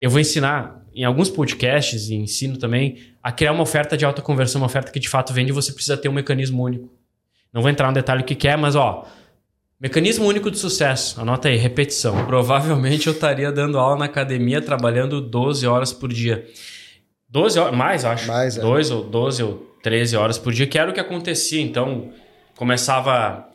eu vou ensinar em alguns podcasts e ensino também a criar uma oferta de alta conversão, uma oferta que de fato vende, você precisa ter um mecanismo único. Não vou entrar no detalhe o que, que é, mas ó, mecanismo único de sucesso. Anota aí, repetição. Provavelmente eu estaria dando aula na academia trabalhando 12 horas por dia. 12 horas, mais acho. Mais, é. 2 ou 12 ou 13 horas por dia, que era o que acontecia. Então, começava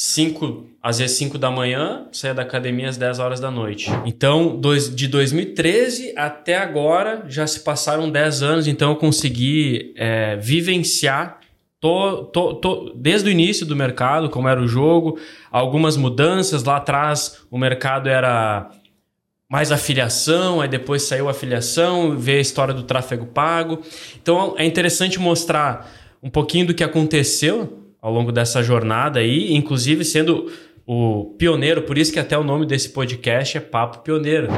5, às vezes 5 da manhã, saía da academia às 10 horas da noite. Então, dois, de 2013 até agora, já se passaram 10 anos, então eu consegui é, vivenciar to, desde o início do mercado, como era o jogo, algumas mudanças. Lá atrás, o mercado era mais afiliação, aí depois saiu a afiliação, ver a história do tráfego pago. Então é interessante mostrar um pouquinho do que aconteceu ao longo dessa jornada aí, inclusive sendo o pioneiro, por isso que até o nome desse podcast é Papo Pioneiro.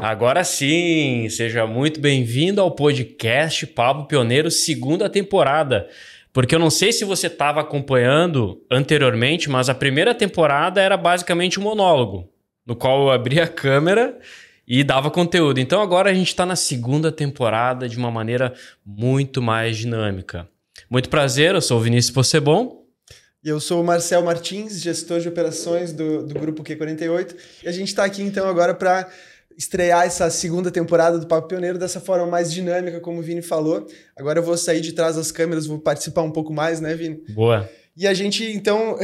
Agora sim, seja muito bem-vindo ao podcast Papo Pioneiro, segunda temporada. Porque eu não sei se você estava acompanhando anteriormente, mas a primeira temporada era basicamente um monólogo, no qual eu abria a câmera e dava conteúdo. Então agora a gente está na segunda temporada de uma maneira muito mais dinâmica. Muito prazer, eu sou o Vinícius Possebon. E eu sou o Marcel Martins, gestor de operações do, do Grupo Q48. E a gente está aqui então agora para estrear essa segunda temporada do Papo Pioneiro dessa forma mais dinâmica, como o Vini falou. Agora eu vou sair de trás das câmeras, vou participar um pouco mais, né, Vini? Boa. E a gente, então,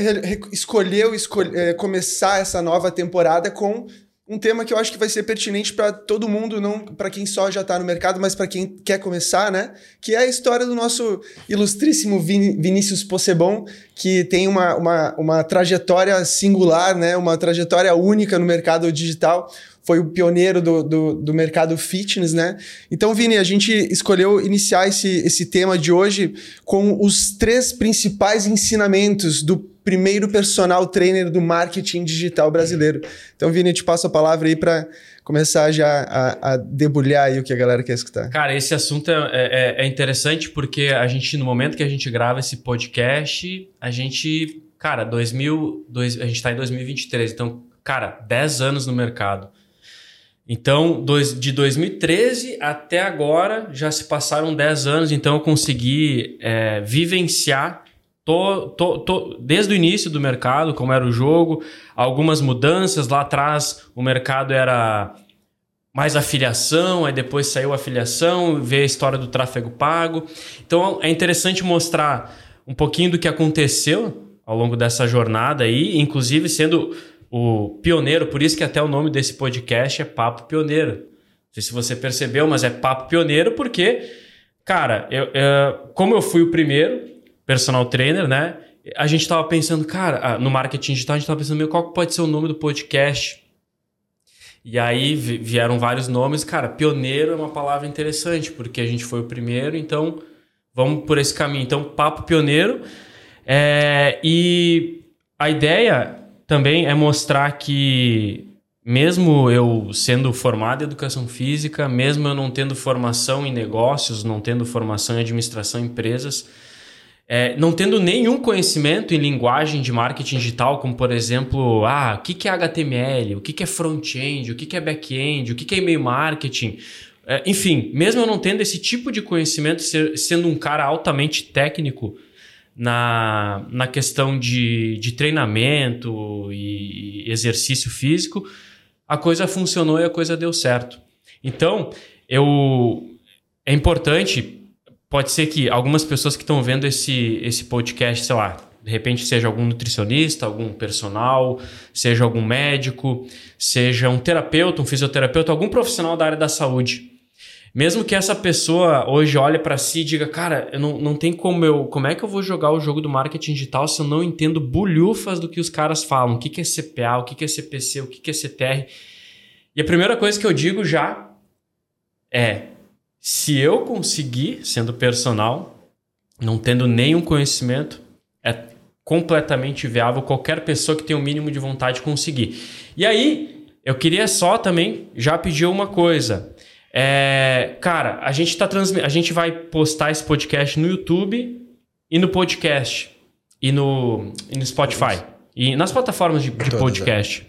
escolheu escolhe, é, começar essa nova temporada com um tema que eu acho que vai ser pertinente para todo mundo, não para quem só já está no mercado, mas para quem quer começar, né? Que é a história do nosso ilustríssimo Vin Vinícius Possebon, que tem uma, uma, uma trajetória singular, né? Uma trajetória única no mercado digital foi o pioneiro do, do, do, mercado fitness, né? Então, Vini, a gente escolheu iniciar esse, esse tema de hoje com os três principais ensinamentos do primeiro personal trainer do marketing digital brasileiro. Então, Vini, eu te passo a palavra aí para começar já a, a, debulhar aí o que a galera quer escutar. Cara, esse assunto é, é, é interessante porque a gente, no momento que a gente grava esse podcast, a gente, cara, 2000, dois, a gente está em 2023, então, cara, 10 anos no mercado. Então, dois, de 2013 até agora, já se passaram 10 anos, então eu consegui é, vivenciar desde o início do mercado, como era o jogo, algumas mudanças. Lá atrás, o mercado era mais afiliação, aí depois saiu a afiliação, ver a história do tráfego pago. Então, é interessante mostrar um pouquinho do que aconteceu ao longo dessa jornada aí, inclusive sendo o pioneiro, por isso que até o nome desse podcast é Papo Pioneiro. Não sei se você percebeu, mas é Papo Pioneiro porque, cara, eu, eu, como eu fui o primeiro personal trainer, né? A gente estava pensando, cara, no marketing digital, a gente estava pensando, meu, qual pode ser o nome do podcast? E aí vieram vários nomes. Cara, pioneiro é uma palavra interessante, porque a gente foi o primeiro, então vamos por esse caminho. Então, papo pioneiro. É, e a ideia também é mostrar que, mesmo eu sendo formado em educação física, mesmo eu não tendo formação em negócios, não tendo formação em administração em empresas, é, não tendo nenhum conhecimento em linguagem de marketing digital, como por exemplo, ah, o que é HTML, o que é front-end, o que é back-end, o que é e-mail marketing, é, enfim, mesmo eu não tendo esse tipo de conhecimento, ser, sendo um cara altamente técnico, na, na questão de, de treinamento e exercício físico, a coisa funcionou e a coisa deu certo. Então, eu é importante, pode ser que algumas pessoas que estão vendo esse, esse podcast, sei lá, de repente seja algum nutricionista, algum personal, seja algum médico, seja um terapeuta, um fisioterapeuta, algum profissional da área da saúde mesmo que essa pessoa hoje olhe para si e diga, cara, eu não, não tem como eu. Como é que eu vou jogar o jogo do marketing digital se eu não entendo bulhufas do que os caras falam? O que, que é CPA, o que, que é CPC, o que, que é CTR? E a primeira coisa que eu digo já é: se eu conseguir, sendo personal, não tendo nenhum conhecimento, é completamente viável qualquer pessoa que tenha o um mínimo de vontade conseguir. E aí, eu queria só também já pedir uma coisa. É, cara, a gente tá transmi... a gente vai postar esse podcast no YouTube e no podcast. E no, e no Spotify. E nas plataformas de, de Todas, podcast.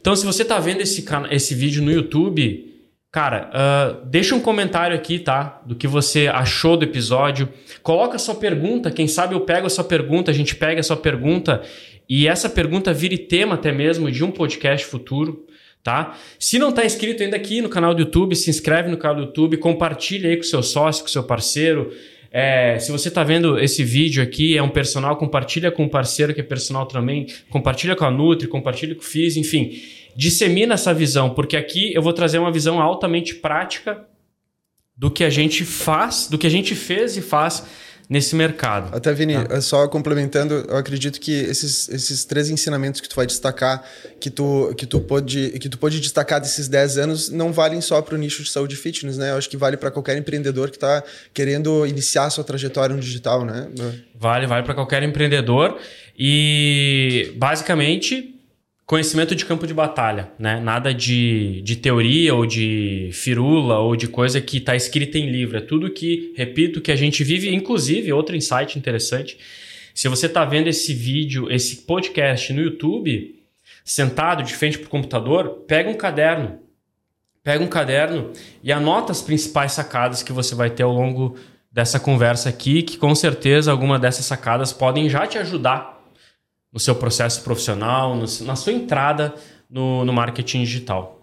Então, se você tá vendo esse, esse vídeo no YouTube, cara, ah, deixa um comentário aqui, tá? Do que você achou do episódio. Coloca a sua pergunta. Quem sabe eu pego a sua pergunta, a gente pega a sua pergunta e essa pergunta vire tema até mesmo de um podcast futuro. Tá? Se não está inscrito ainda aqui no canal do YouTube, se inscreve no canal do YouTube, compartilha aí com seu sócio, com seu parceiro. É, se você está vendo esse vídeo aqui, é um personal, compartilha com o parceiro que é personal também, compartilha com a Nutri, compartilha com o Fiz, enfim. Dissemina essa visão, porque aqui eu vou trazer uma visão altamente prática do que a gente faz, do que a gente fez e faz nesse mercado. Até, Vini, só complementando, eu acredito que esses, esses três ensinamentos que tu vai destacar, que tu, que, tu pode, que tu pode destacar desses 10 anos, não valem só para o nicho de saúde e fitness, né? Eu acho que vale para qualquer empreendedor que está querendo iniciar sua trajetória no digital, né? Vale, vale para qualquer empreendedor. E basicamente conhecimento de campo de batalha, né? Nada de, de teoria ou de firula ou de coisa que está escrita em livro. É tudo que, repito, que a gente vive. Inclusive, outro insight interessante. Se você está vendo esse vídeo, esse podcast no YouTube, sentado de frente para o computador, pega um caderno. Pega um caderno e anota as principais sacadas que você vai ter ao longo dessa conversa aqui, que com certeza alguma dessas sacadas podem já te ajudar no seu processo profissional, no- na sua entrada no, no marketing digital.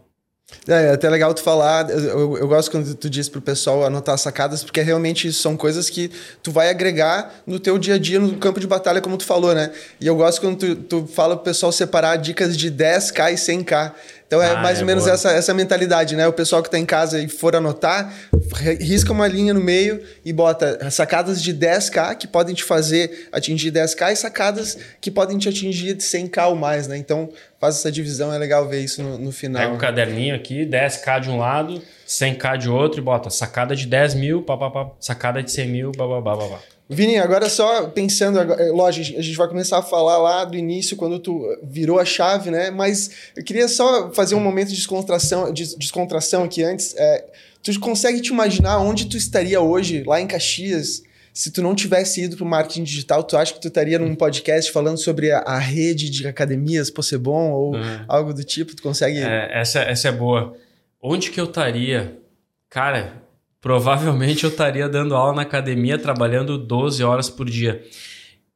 É, é até legal tu falar. Eu, eu- eu gosto quando tu diz pro pessoal anotar sacadas, porque realmente são coisas que tu vai agregar no teu dia a dia no campo de batalha, como tu falou, né? E eu gosto quando tu, tu fala pro pessoal separar dicas de 10k e 100k. Então é Ah, mais é ou menos boa. essa, essa mentalidade, né? O pessoal que tá em casa e for anotar, ri- risca uma linha no meio e bota sacadas de 10k que podem te fazer atingir 10k e sacadas que podem te atingir 100k ou mais, né? Então faz essa divisão, é legal ver isso no, no final. Pega um caderninho aqui, 10k de um lado, 100k de outro e bota sacada de 10 mil, pá, pá, pá, sacada de 100 mil, babá, babá. Vini, agora só pensando, é, lógico, a gente vai começar a falar lá do início, quando tu virou a chave, né? Mas eu queria só fazer um momento de descontração, de descontração aqui antes. É, tu consegue te imaginar onde tu estaria hoje, lá em Caxias, se tu não tivesse ido para o marketing digital? Tu acha que tu estaria num podcast falando sobre a, a rede de academias Possebon ou Uhum. algo do tipo? Tu consegue... É, essa, essa é boa. Onde que eu estaria? Cara, provavelmente eu estaria dando aula na academia, trabalhando 12 horas por dia.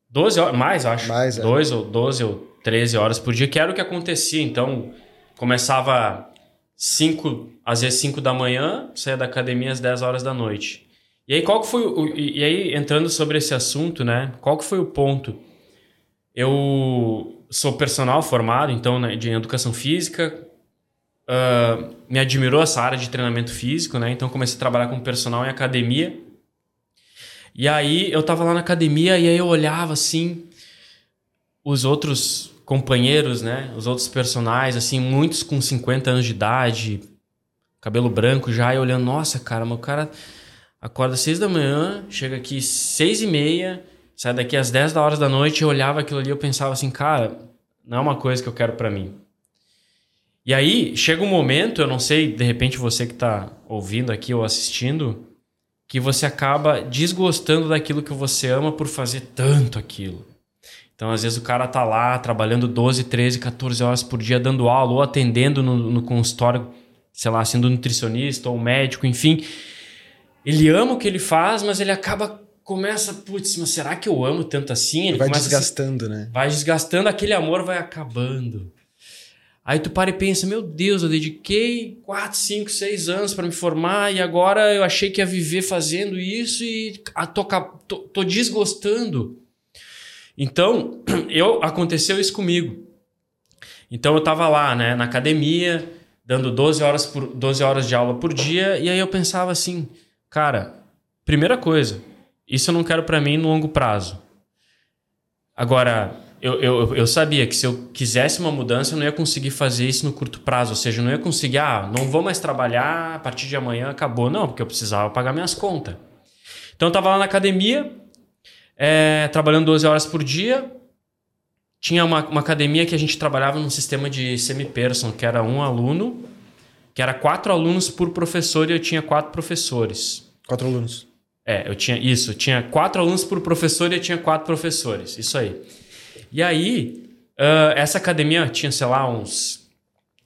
12 horas, mais, acho. Mais, é. 2 ou 12 ou 13 horas por dia, que era o que acontecia. Então, começava 5, às vezes 5 da manhã, saía da academia às 10 horas da noite. E aí, qual que foi o. E aí, entrando sobre esse assunto, né? Qual que foi o ponto? Eu sou personal formado, então, né, de educação física, ah, me admirou essa área de treinamento físico, né? Então comecei a trabalhar com personal em academia. E aí eu tava lá na academia e aí eu olhava assim os outros companheiros, né? Os outros personagens, assim, muitos com 50 anos de idade, cabelo branco já, e olhando, nossa, cara, mas o cara acorda às 6 da manhã, chega aqui seis e meia, sai daqui às 10 da hora da noite, eu olhava aquilo ali eu pensava assim, cara, não é uma coisa que eu quero pra mim. E aí, chega um momento, eu não sei, de repente você que tá ouvindo aqui ou assistindo, que você acaba desgostando daquilo que você ama por fazer tanto aquilo. Então, às vezes, o cara tá lá trabalhando 12, 13, 14 horas por dia dando aula ou atendendo no, no consultório, sei lá, sendo nutricionista ou médico, enfim. Ele ama o que ele faz, mas ele acaba, começa, putz, mas será que eu amo tanto assim? Ele vai a se- desgastando, né? vai desgastando, aquele amor vai acabando. Aí tu para e pensa, meu Deus, eu dediquei 4, 5, 6 anos para me formar e agora eu achei que ia viver fazendo isso e tô, tô, tô desgostando. Então, eu aconteceu isso comigo. Então eu tava lá, né, na academia, dando 12 horas, por, 12 horas de aula por dia, e aí eu pensava assim, cara, primeira coisa, isso eu não quero para mim no longo prazo. Agora, eu, eu, eu sabia que se eu quisesse uma mudança, eu não ia conseguir fazer isso no curto prazo. Ou seja, eu não ia conseguir, ah, não vou mais trabalhar, a partir de amanhã acabou. Não, porque eu precisava pagar minhas contas. Então eu tava lá na academia, é, trabalhando 12 horas por dia. Tinha uma, uma academia que a gente trabalhava num sistema de semi-person, que era um aluno, que era quatro alunos por professor e eu tinha quatro professores. Quatro alunos. É, eu tinha isso. Tinha quatro alunos por professor e eu tinha quatro professores. Isso aí. E aí, uh, essa academia tinha, sei lá, uns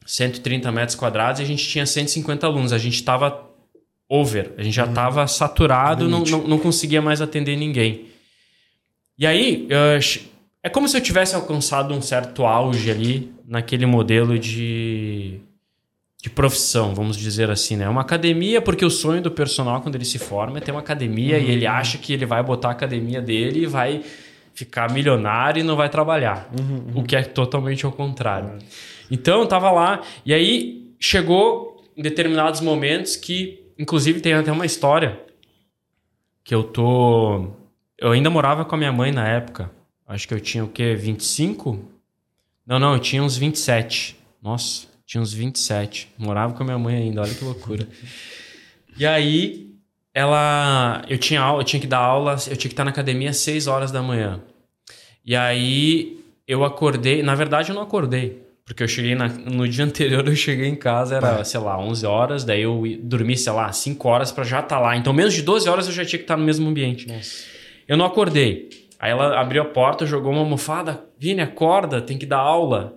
130 metros quadrados e a gente tinha 150 alunos. A gente estava over, a gente já estava uhum. saturado, não, não, não, conseguia mais atender ninguém. E aí, uh, é como se eu tivesse alcançado um certo auge ali naquele modelo de, de profissão, vamos dizer assim, né? Uma academia, porque o sonho do personal quando ele se forma é ter uma academia uhum. e ele acha que ele vai botar a academia dele e vai ficar milionário e não vai trabalhar. Uhum, uhum. O que é totalmente ao contrário. Uhum. Então eu tava lá, e aí chegou em determinados momentos que, inclusive, tem até uma história que eu tô. Eu ainda morava com a minha mãe na época. Acho que eu tinha o quê? 25? Não, não, eu tinha uns 27. Nossa, tinha uns 27. Morava com a minha mãe ainda, olha que loucura. e aí, ela. Eu tinha aula, eu tinha que dar aula, eu tinha que estar na academia às 6 horas da manhã. E aí eu acordei. Na verdade, eu não acordei. Porque eu cheguei na, no dia anterior, eu cheguei em casa, era, sei lá, 11 horas, daí eu dormi, sei lá, 5 horas para já estar tá lá. Então, menos de 12 horas eu já tinha que estar tá no mesmo ambiente. Nossa. Eu não acordei. Aí ela abriu a porta, jogou uma almofada, Vini, acorda, tem que dar aula.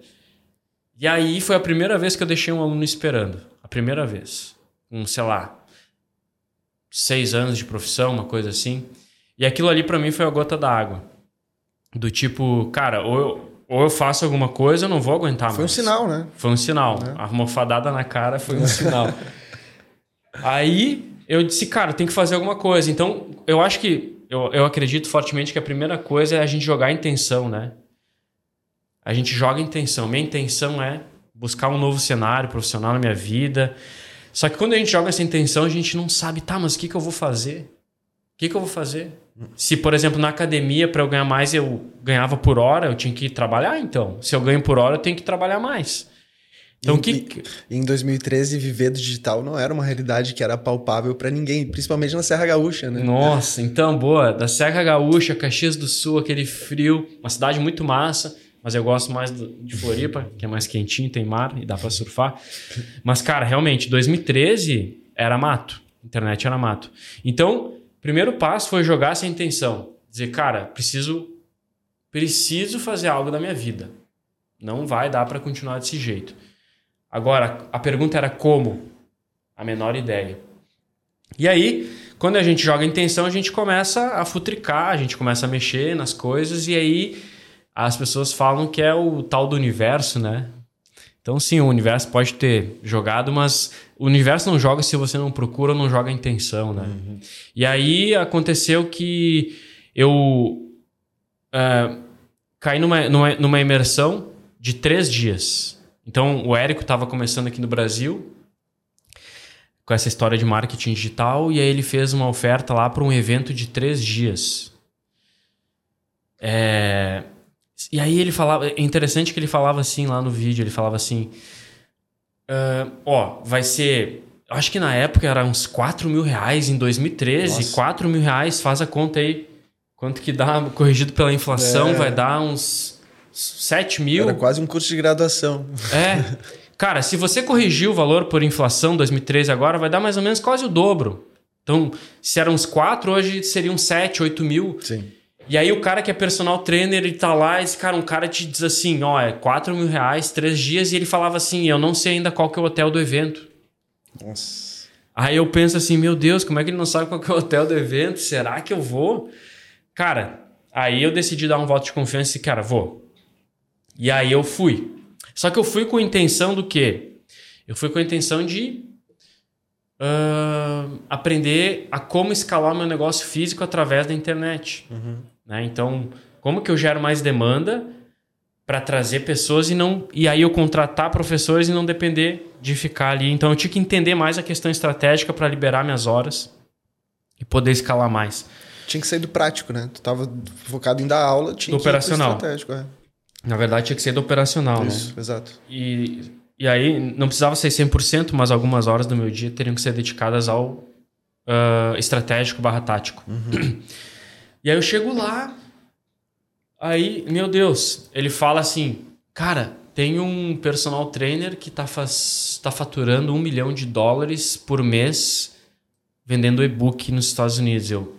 E aí foi a primeira vez que eu deixei um aluno esperando. A primeira vez. Com, sei lá, seis anos de profissão, uma coisa assim. E aquilo ali para mim foi a gota d'água. Do tipo, cara, ou eu, ou eu faço alguma coisa, eu não vou aguentar foi mais. Foi um sinal, né? Foi um sinal. É. A almofadada na cara foi um sinal. Aí eu disse, cara, tem que fazer alguma coisa. Então, eu acho que, eu, eu acredito fortemente que a primeira coisa é a gente jogar intenção, né? A gente joga intenção. Minha intenção é buscar um novo cenário profissional na minha vida. Só que quando a gente joga essa intenção, a gente não sabe, tá, mas o que, que eu vou fazer? O que, que eu vou fazer? Se, por exemplo, na academia, para eu ganhar mais, eu ganhava por hora, eu tinha que trabalhar, então. Se eu ganho por hora, eu tenho que trabalhar mais. Então, em, que... em 2013, viver do digital não era uma realidade que era palpável para ninguém, principalmente na Serra Gaúcha, né? Nossa, então, boa. Da Serra Gaúcha, Caxias do Sul, aquele frio, uma cidade muito massa, mas eu gosto mais de Floripa, que é mais quentinho, tem mar e dá para surfar. Mas, cara, realmente, 2013 era mato. Internet era mato. Então, Primeiro passo foi jogar essa intenção. Dizer, cara, preciso preciso fazer algo da minha vida. Não vai dar para continuar desse jeito. Agora, a pergunta era como? A menor ideia. E aí, quando a gente joga intenção, a gente começa a futricar, a gente começa a mexer nas coisas e aí as pessoas falam que é o tal do universo, né? Então, sim, o universo pode ter jogado, mas o universo não joga se você não procura ou não joga a intenção, né? Uhum. E aí aconteceu que eu uh, caí numa, numa, numa imersão de três dias. Então, o Érico estava começando aqui no Brasil com essa história de marketing digital e aí ele fez uma oferta lá para um evento de três dias. É e aí ele falava, é interessante que ele falava assim lá no vídeo, ele falava assim, uh, ó, vai ser, acho que na época era uns 4 mil reais em 2013, Nossa. 4 mil reais, faz a conta aí, quanto que dá, corrigido pela inflação, é. vai dar uns 7 mil. Era quase um curso de graduação. É, cara, se você corrigir o valor por inflação 2013 agora, vai dar mais ou menos quase o dobro. Então, se eram uns 4, hoje seriam 7, 8 mil. Sim. E aí o cara que é personal trainer, ele tá lá, esse cara, um cara te diz assim, ó, é 4 mil reais, três dias, e ele falava assim, eu não sei ainda qual que é o hotel do evento. Nossa. Aí eu penso assim, meu Deus, como é que ele não sabe qual que é o hotel do evento? Será que eu vou? Cara, aí eu decidi dar um voto de confiança e, cara, vou. E aí eu fui. Só que eu fui com a intenção do quê? Eu fui com a intenção de uh, aprender a como escalar meu negócio físico através da internet. Uhum. Né? Então, como que eu gero mais demanda para trazer pessoas e não e aí eu contratar professores e não depender de ficar ali. Então, eu tinha que entender mais a questão estratégica para liberar minhas horas e poder escalar mais. Tinha que ser do prático, né? Tu estava focado em dar aula, tinha do que operacional. estratégico, é. Na verdade, tinha que ser do operacional, Isso, né? exato. E, e aí, não precisava ser 100%, mas algumas horas do meu dia teriam que ser dedicadas ao uh, estratégico barra tático. Uhum. E aí eu chego lá, aí, meu Deus, ele fala assim, cara, tem um personal trainer que tá, faz, tá faturando um milhão de dólares por mês vendendo e-book nos Estados Unidos. Eu.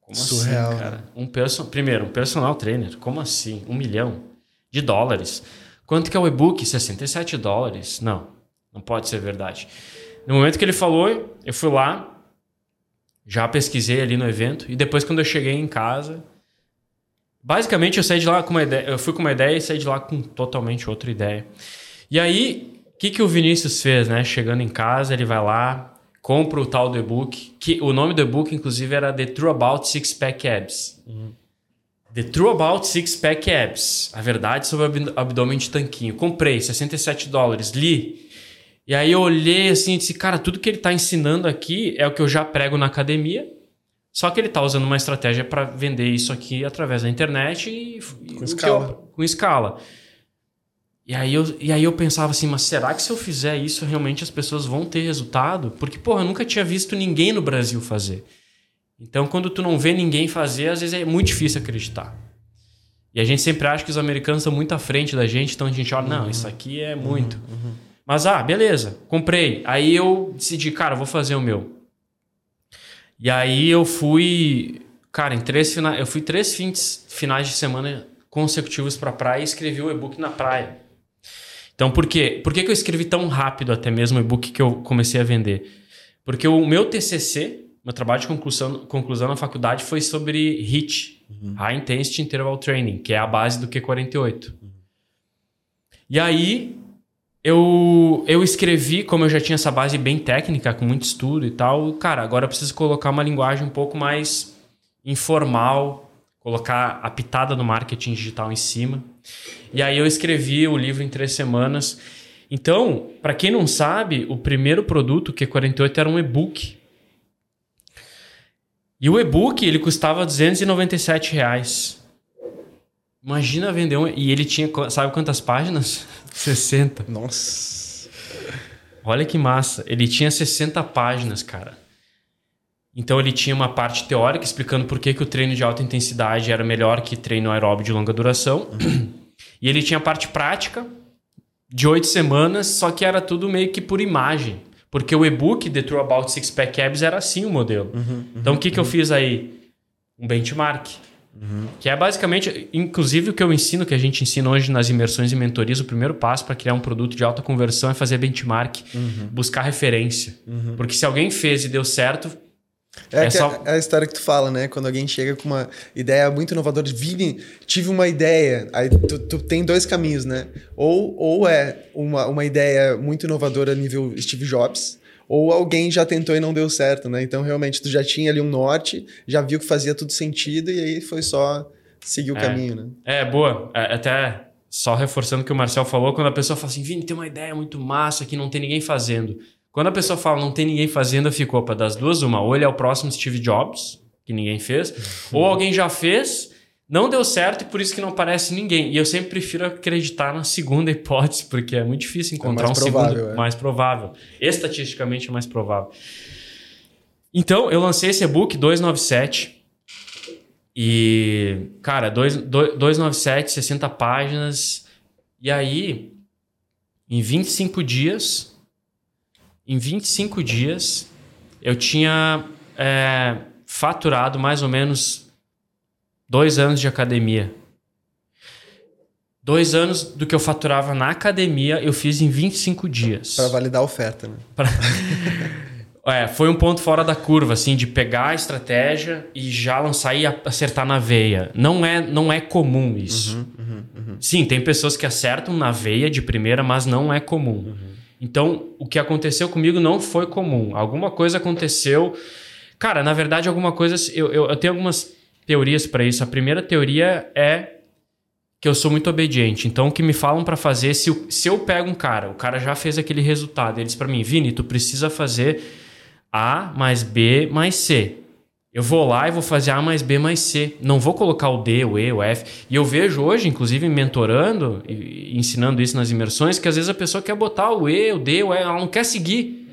Como Surreal, assim, cara? Um person... Primeiro, um personal trainer. Como assim? Um milhão de dólares. Quanto que é o e-book? 67 dólares. Não, não pode ser verdade. No momento que ele falou, eu fui lá, já pesquisei ali no evento, e depois, quando eu cheguei em casa, basicamente eu saí de lá com uma ideia. Eu fui com uma ideia e saí de lá com totalmente outra ideia. E aí, o que, que o Vinícius fez, né? Chegando em casa, ele vai lá, compra o tal do e-book, que o nome do e-book, inclusive, era The True About Six Pack Abs. Uhum. The True About Six Pack Abs. A verdade sobre o abdômen de tanquinho. Comprei, 67 dólares, li. E aí eu olhei assim e disse, cara, tudo que ele está ensinando aqui é o que eu já prego na academia. Só que ele está usando uma estratégia para vender isso aqui através da internet e com escala. Eu, com escala. E aí, eu, e aí eu pensava assim, mas será que se eu fizer isso, realmente as pessoas vão ter resultado? Porque, porra, eu nunca tinha visto ninguém no Brasil fazer. Então, quando tu não vê ninguém fazer, às vezes é muito difícil acreditar. E a gente sempre acha que os americanos estão muito à frente da gente, então a gente olha, não, isso aqui é muito. Uhum, uhum. Mas, ah, beleza, comprei. Aí eu decidi, cara, vou fazer o meu. E aí eu fui, cara, em três finais, eu fui três fins, finais de semana consecutivos para praia e escrevi o e-book na praia. Então, por quê? Por que, que eu escrevi tão rápido até mesmo o e-book que eu comecei a vender? Porque o meu TCC, meu trabalho de conclusão, conclusão na faculdade foi sobre HIIT, uhum. High Intensity Interval Training, que é a base do Q48. Uhum. E aí, eu, eu escrevi, como eu já tinha essa base bem técnica, com muito estudo e tal, cara, agora eu preciso colocar uma linguagem um pouco mais informal, colocar a pitada do marketing digital em cima. E aí eu escrevi o livro em três semanas. Então, para quem não sabe, o primeiro produto, o Q48, era um e-book. E o e-book ele custava 297 reais. Imagina vender um. E ele tinha, sabe quantas páginas? 60. Nossa. Olha que massa. Ele tinha 60 páginas, cara. Então ele tinha uma parte teórica explicando por que, que o treino de alta intensidade era melhor que treino aeróbio de longa duração. Uhum. E ele tinha a parte prática de oito semanas, só que era tudo meio que por imagem. Porque o e-book The True About Six Pack Abs era assim o modelo. Uhum, uhum, então o que, que eu fiz aí? Um benchmark. Uhum. Que é basicamente, inclusive o que eu ensino, que a gente ensina hoje nas imersões e mentorias, o primeiro passo para criar um produto de alta conversão é fazer benchmark, uhum. buscar referência. Uhum. Porque se alguém fez e deu certo, é, é, só... é, a história que tu fala, né? Quando alguém chega com uma ideia muito inovadora, Vini, tive uma ideia. Aí tu, tu, tem dois caminhos, né? Ou, ou é uma, uma ideia muito inovadora nível Steve Jobs, ou alguém já tentou e não deu certo, né? Então, realmente, tu já tinha ali um norte, já viu que fazia tudo sentido e aí foi só seguir o é. caminho, né? É, boa. É, até só reforçando o que o Marcel falou, quando a pessoa fala assim, Vini, tem uma ideia muito massa que não tem ninguém fazendo. Quando a pessoa fala não tem ninguém fazendo, ficou para das duas uma. Ou ele é o próximo Steve Jobs, que ninguém fez, ou alguém já fez, não deu certo e por isso que não aparece ninguém. E eu sempre prefiro acreditar na segunda hipótese, porque é muito difícil encontrar é um provável, segundo é. mais provável. Estatisticamente é mais provável. Então, eu lancei esse e-book 297. E, cara, 297, 60 páginas. E aí, em 25 dias, em 25 dias, eu tinha é, faturado mais ou menos dois anos de academia. Dois anos do que eu faturava na academia, eu fiz em 25 dias. Para validar a oferta, né? Pra... é, foi um ponto fora da curva, assim, de pegar a estratégia e já lançar e acertar na veia. Não é, não é comum isso. Uhum, uhum, uhum. Sim, tem pessoas que acertam na veia de primeira, mas não é comum. Uhum. Então, o que aconteceu comigo não foi comum. Alguma coisa aconteceu. Cara, na verdade, alguma coisa. Eu, eu, eu tenho algumas teorias para isso. A primeira teoria é que eu sou muito obediente. Então, o que me falam para fazer, se, eu, se eu pego um cara, o cara já fez aquele resultado, ele diz para mim, Vini, tu precisa fazer A mais B mais C. Eu vou lá e vou fazer A mais B mais C. Não vou colocar o D, o E, o F. E eu vejo hoje, inclusive mentorando e ensinando isso nas imersões, que às vezes a pessoa quer botar o E, o D, o E, ela não quer seguir.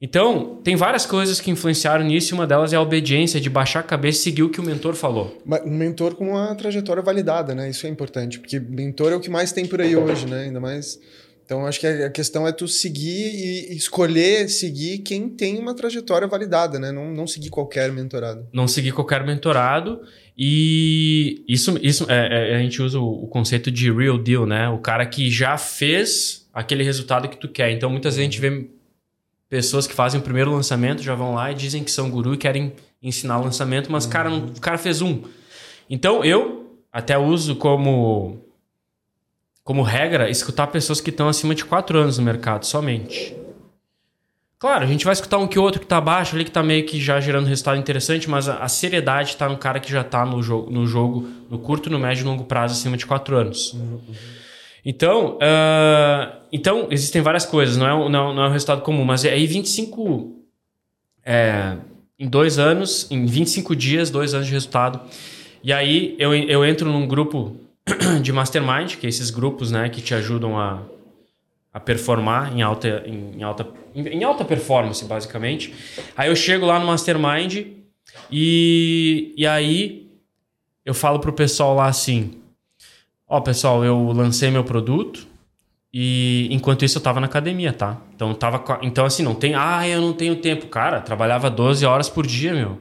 Então, tem várias coisas que influenciaram nisso e uma delas é a obediência, de baixar a cabeça e seguir o que o mentor falou. Um mentor com uma trajetória validada, né? Isso é importante, porque mentor é o que mais tem por aí hoje, né? Ainda mais Então, acho que a questão é tu seguir e escolher seguir quem tem uma trajetória validada, né? Não, não seguir qualquer mentorado. Não seguir qualquer mentorado. E isso, isso é, é, a gente usa o, o, conceito de real deal, né? O cara que já fez aquele resultado que tu quer. Então, muitas vezes a gente vê pessoas que fazem o primeiro lançamento, já vão lá e dizem que são guru e querem ensinar lançamento, mas uhum. cara, não, o cara fez um. Então, eu até uso como como regra, escutar pessoas que estão acima de 4 anos no mercado somente. Claro, a gente vai escutar um que outro que está abaixo ali, que está meio que já gerando resultado interessante, mas a, a seriedade está no cara que já está no, jo no jogo, no curto, no médio e longo prazo, acima de 4 anos. Uhum. Então, uh, então, existem várias coisas, não é, não, não é um resultado comum, mas é aí 25. É, em dois anos, em 25 dias, dois anos de resultado. E aí eu, eu entro num grupo de mastermind, que é esses grupos né, que te ajudam a, a performar em alta, em, alta, em, alta performance, basicamente. Aí eu chego lá no mastermind e, e aí eu falo pro pessoal lá assim: Ó, pessoal, eu lancei meu produto e enquanto isso eu tava na academia, tá? Então, tava, então assim, não tem, ah, eu não tenho tempo. Cara, trabalhava 12 horas por dia, meu.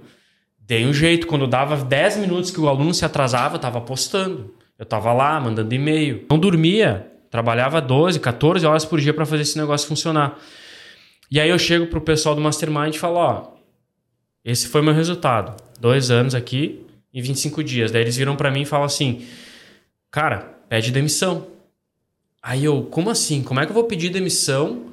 Dei um jeito. Quando dava 10 minutos que o aluno se atrasava, tava postando. Eu tava lá mandando e-mail. Não dormia, trabalhava 12, 14 horas por dia para fazer esse negócio funcionar. E aí eu chego pro pessoal do Mastermind e falo, ó, esse foi meu resultado. Dois anos aqui em 25 dias. Daí eles viram para mim e falam assim, cara, pede demissão. Aí eu, como assim? Como é que eu vou pedir demissão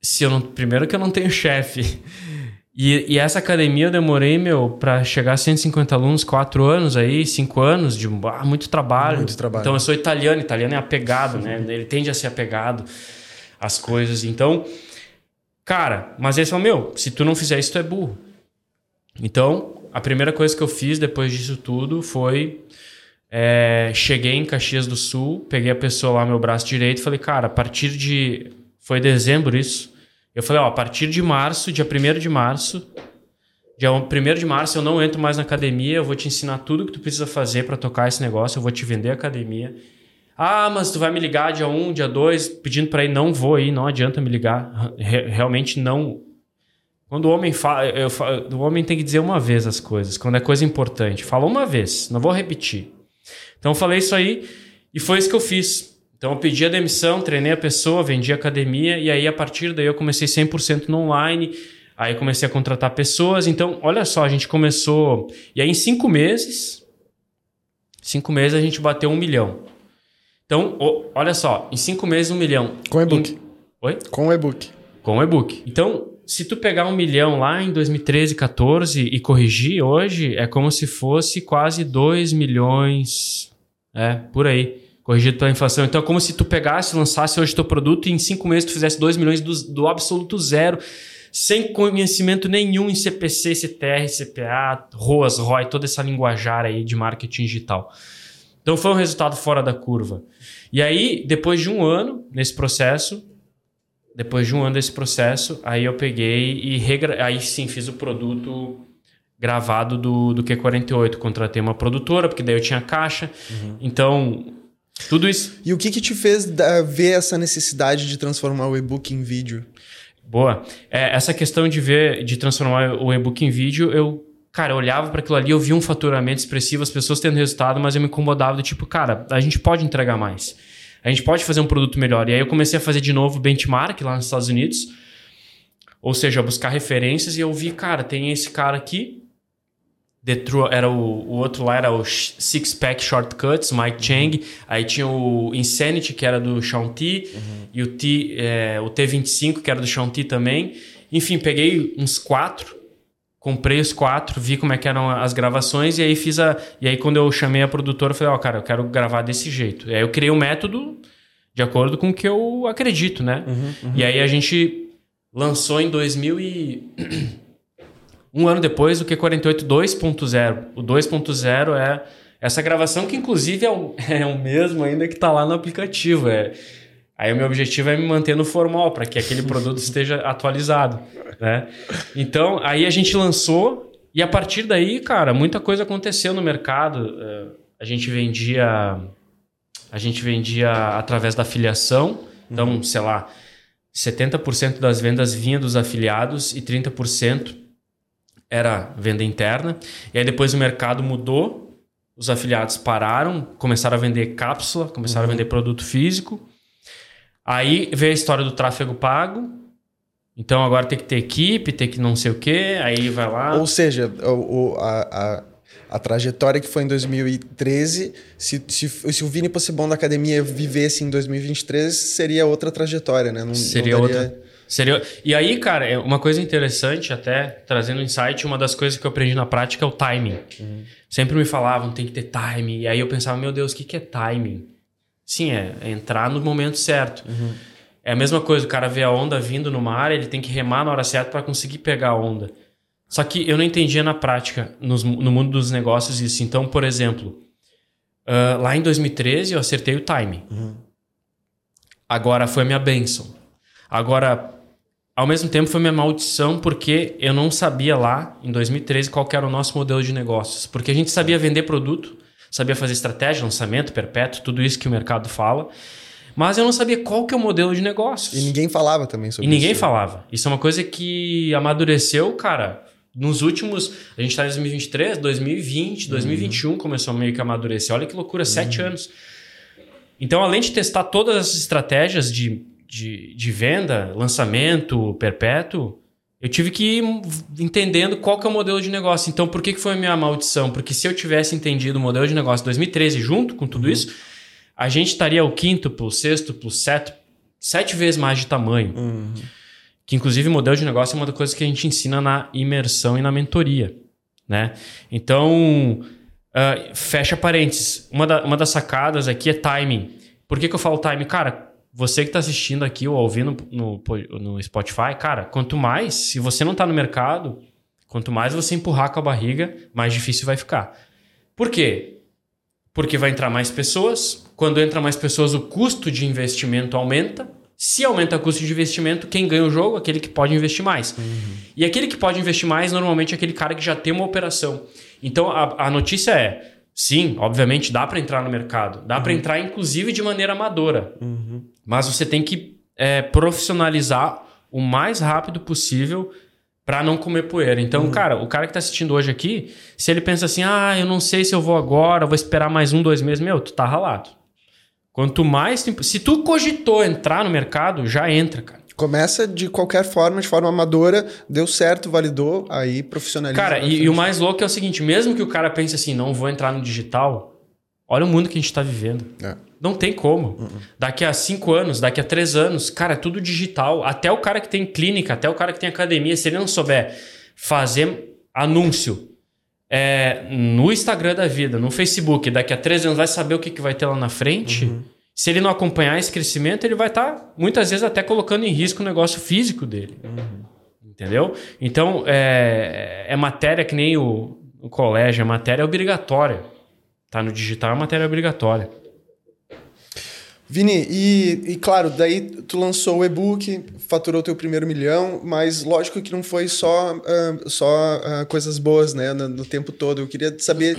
se eu não... Primeiro que eu não tenho chefe. E, e, essa academia eu demorei, meu, para chegar a 150 alunos, quatro anos aí, cinco anos de ah, muito trabalho. Muito trabalho. Então eu sou italiano, italiano é apegado, né? Ele tende a ser apegado às coisas. Então, cara, mas eles falam, meu, se tu não fizer isso, tu é burro. Então, a primeira coisa que eu fiz depois disso tudo foi. É, cheguei em Caxias do Sul, peguei a pessoa lá, meu braço direito, falei, cara, a partir de. Foi dezembro isso eu falei, ó, a partir de março, dia 1 de março, dia 1 de março eu não entro mais na academia, eu vou te ensinar tudo que tu precisa fazer para tocar esse negócio, eu vou te vender a academia. Ah, mas tu vai me ligar dia 1, dia 2, pedindo para ir, não vou ir, não adianta me ligar. Realmente não. Quando o homem fala, eu, o homem tem que dizer uma vez as coisas, quando é coisa importante. Fala uma vez, não vou repetir. Então eu falei isso aí e foi isso que eu fiz. Então eu pedi a demissão, treinei a pessoa, vendi a academia e aí a partir daí eu comecei 100% no online. Aí comecei a contratar pessoas. Então, olha só, a gente começou. E aí, em cinco meses, cinco meses a gente bateu um milhão. Então, olha só, em cinco meses, um milhão. Com e-book. Oi? Com e-book. Com e-book. Então, se tu pegar um milhão lá em 2013, 14 e corrigir hoje, é como se fosse quase 2 milhões. É, por aí corrigido pela inflação. Então é como se tu pegasse, lançasse hoje teu produto e em cinco meses tu fizesse 2 milhões do, do, absoluto zero, sem conhecimento nenhum em CPC, CTR, CPA, ROAS, ROI, toda essa linguajar aí de marketing digital. Então foi um resultado fora da curva. E aí, depois de um ano nesse processo, depois de um ano desse processo, aí eu peguei e regra... aí sim fiz o produto gravado do, do Q48. Contratei uma produtora, porque daí eu tinha caixa. Uhum. Então, tudo isso. E o que, que te fez ver essa necessidade de transformar o e-book em vídeo? Boa. É, essa questão de ver, de transformar o e-book em vídeo, eu, cara, eu olhava para aquilo ali, eu via um faturamento expressivo, as pessoas tendo resultado, mas eu me incomodava do tipo, cara, a gente pode entregar mais. A gente pode fazer um produto melhor. E aí eu comecei a fazer de novo benchmark lá nos Estados Unidos. Ou seja, buscar referências e eu vi, cara, tem esse cara aqui, True, era o, o outro lá era o Six Pack Shortcuts, Mike uhum. Chang. Aí tinha o Insanity, que era do Shaun T. Uhum. E o, T, é, o T25, que era do Shaun T também. Enfim, peguei uns quatro. Comprei os quatro, vi como é que eram as gravações. E aí fiz a... E aí quando eu chamei a produtora, eu falei, ó, oh, cara, eu quero gravar desse jeito. E aí eu criei um método de acordo com o que eu acredito, né? Uhum, uhum. E aí a gente lançou em 2000 e... Um ano depois, o Q48 2.0. O 2.0 é essa gravação que, inclusive, é o, é o mesmo ainda que está lá no aplicativo. É, aí o meu objetivo é me manter no formal, para que aquele produto esteja atualizado. Né? Então, aí a gente lançou e a partir daí, cara, muita coisa aconteceu no mercado. É, a gente vendia, a gente vendia através da filiação. Então, uhum. sei lá, 70% das vendas vinha dos afiliados e 30% era venda interna. E aí depois o mercado mudou, os afiliados pararam, começaram a vender cápsula, começaram uhum. a vender produto físico. Aí veio a história do tráfego pago. Então agora tem que ter equipe, tem que não sei o quê, aí vai lá. Ou seja, o, a, a, a trajetória que foi em 2013, se, se, se o Vini Possebon da academia vivesse em 2023, seria outra trajetória, né? Não, seria não daria... outra. Seria... E aí, cara, é uma coisa interessante, até trazendo um insight, uma das coisas que eu aprendi na prática é o timing. Uhum. Sempre me falavam, tem que ter timing. E aí eu pensava, meu Deus, o que, que é timing? Sim, é, é entrar no momento certo. Uhum. É a mesma coisa, o cara vê a onda vindo no mar, ele tem que remar na hora certa para conseguir pegar a onda. Só que eu não entendia na prática, nos, no mundo dos negócios, isso. Então, por exemplo, uh, lá em 2013 eu acertei o time. Uhum. Agora foi a minha benção. Agora, ao mesmo tempo foi minha maldição, porque eu não sabia lá, em 2013, qual era o nosso modelo de negócios. Porque a gente sabia vender produto, sabia fazer estratégia, lançamento, perpétuo, tudo isso que o mercado fala. Mas eu não sabia qual que é o modelo de negócios. E ninguém falava também sobre isso. E ninguém isso. falava. Isso é uma coisa que amadureceu, cara, nos últimos. A gente está em 2023, 2020, 2021 uhum. começou meio que a amadurecer. Olha que loucura, uhum. sete anos. Então, além de testar todas essas estratégias de, de, de venda, lançamento, perpétuo, eu tive que ir entendendo qual que é o modelo de negócio. Então, por que, que foi a minha maldição? Porque se eu tivesse entendido o modelo de negócio 2013 junto com tudo uhum. isso, a gente estaria o quinto, o sexto, o sétimo, sete vezes mais de tamanho. Uhum. Que inclusive modelo de negócio é uma das coisas que a gente ensina na imersão e na mentoria. Né? Então, uh, fecha parênteses. Uma, da, uma das sacadas aqui é timing. Por que, que eu falo timing? Cara, você que está assistindo aqui ou ouvindo no, no Spotify, cara, quanto mais, se você não está no mercado, quanto mais você empurrar com a barriga, mais difícil vai ficar. Por quê? Porque vai entrar mais pessoas. Quando entra mais pessoas, o custo de investimento aumenta. Se aumenta o custo de investimento, quem ganha o jogo? Aquele que pode investir mais. Uhum. E aquele que pode investir mais, normalmente, é aquele cara que já tem uma operação. Então, a, a notícia é: sim, obviamente, dá para entrar no mercado. Dá uhum. para entrar, inclusive, de maneira amadora. Uhum. Mas você tem que é, profissionalizar o mais rápido possível para não comer poeira. Então, uhum. cara, o cara que tá assistindo hoje aqui, se ele pensa assim, ah, eu não sei se eu vou agora, vou esperar mais um, dois meses, meu, tu tá ralado. Quanto mais tempo. Se tu cogitou entrar no mercado, já entra, cara. Começa de qualquer forma, de forma amadora, deu certo, validou, aí profissionaliza. Cara, e, e, o mais louco é o seguinte: mesmo que o cara pense assim, não vou entrar no digital, olha o mundo que a gente está vivendo. É. Não tem como. Daqui a cinco anos, daqui a três anos, cara, é tudo digital. Até o cara que tem clínica, até o cara que tem academia, se ele não souber fazer anúncio é, no Instagram da vida, no Facebook, daqui a três anos vai saber o que, que vai ter lá na frente. Uhum. Se ele não acompanhar esse crescimento, ele vai estar, tá, muitas vezes, até colocando em risco o negócio físico dele. Uhum. Entendeu? Então, é, é matéria que nem o, o colégio, é matéria obrigatória. Tá no digital, é matéria obrigatória. Vini, e, e, claro, daí tu lançou o e-book, faturou teu primeiro milhão, mas lógico que não foi só, uh, só uh, coisas boas, né, no, no, tempo todo. Eu queria saber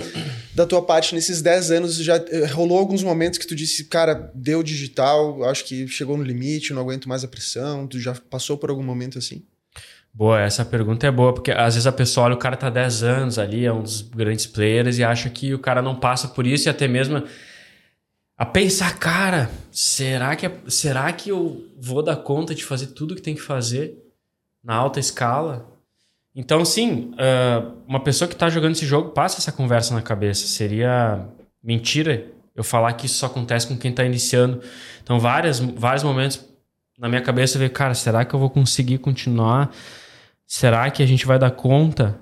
da tua parte, nesses 10 anos, já uh, rolou alguns momentos que tu disse, cara, deu digital, acho que chegou no limite, não aguento mais a pressão, tu já passou por algum momento assim? Boa, essa pergunta é boa, porque às vezes a pessoa olha, o cara tá 10 anos ali, é um dos grandes players, e acha que o cara não passa por isso, e até mesmo a pensar, cara, será que, é, será que eu vou dar conta de fazer tudo que tem que fazer na alta escala? Então, sim, uh, uma pessoa que está jogando esse jogo passa essa conversa na cabeça. Seria mentira eu falar que isso só acontece com quem está iniciando. Então, várias, vários momentos na minha cabeça veio, cara, será que eu vou conseguir continuar? Será que a gente vai dar conta?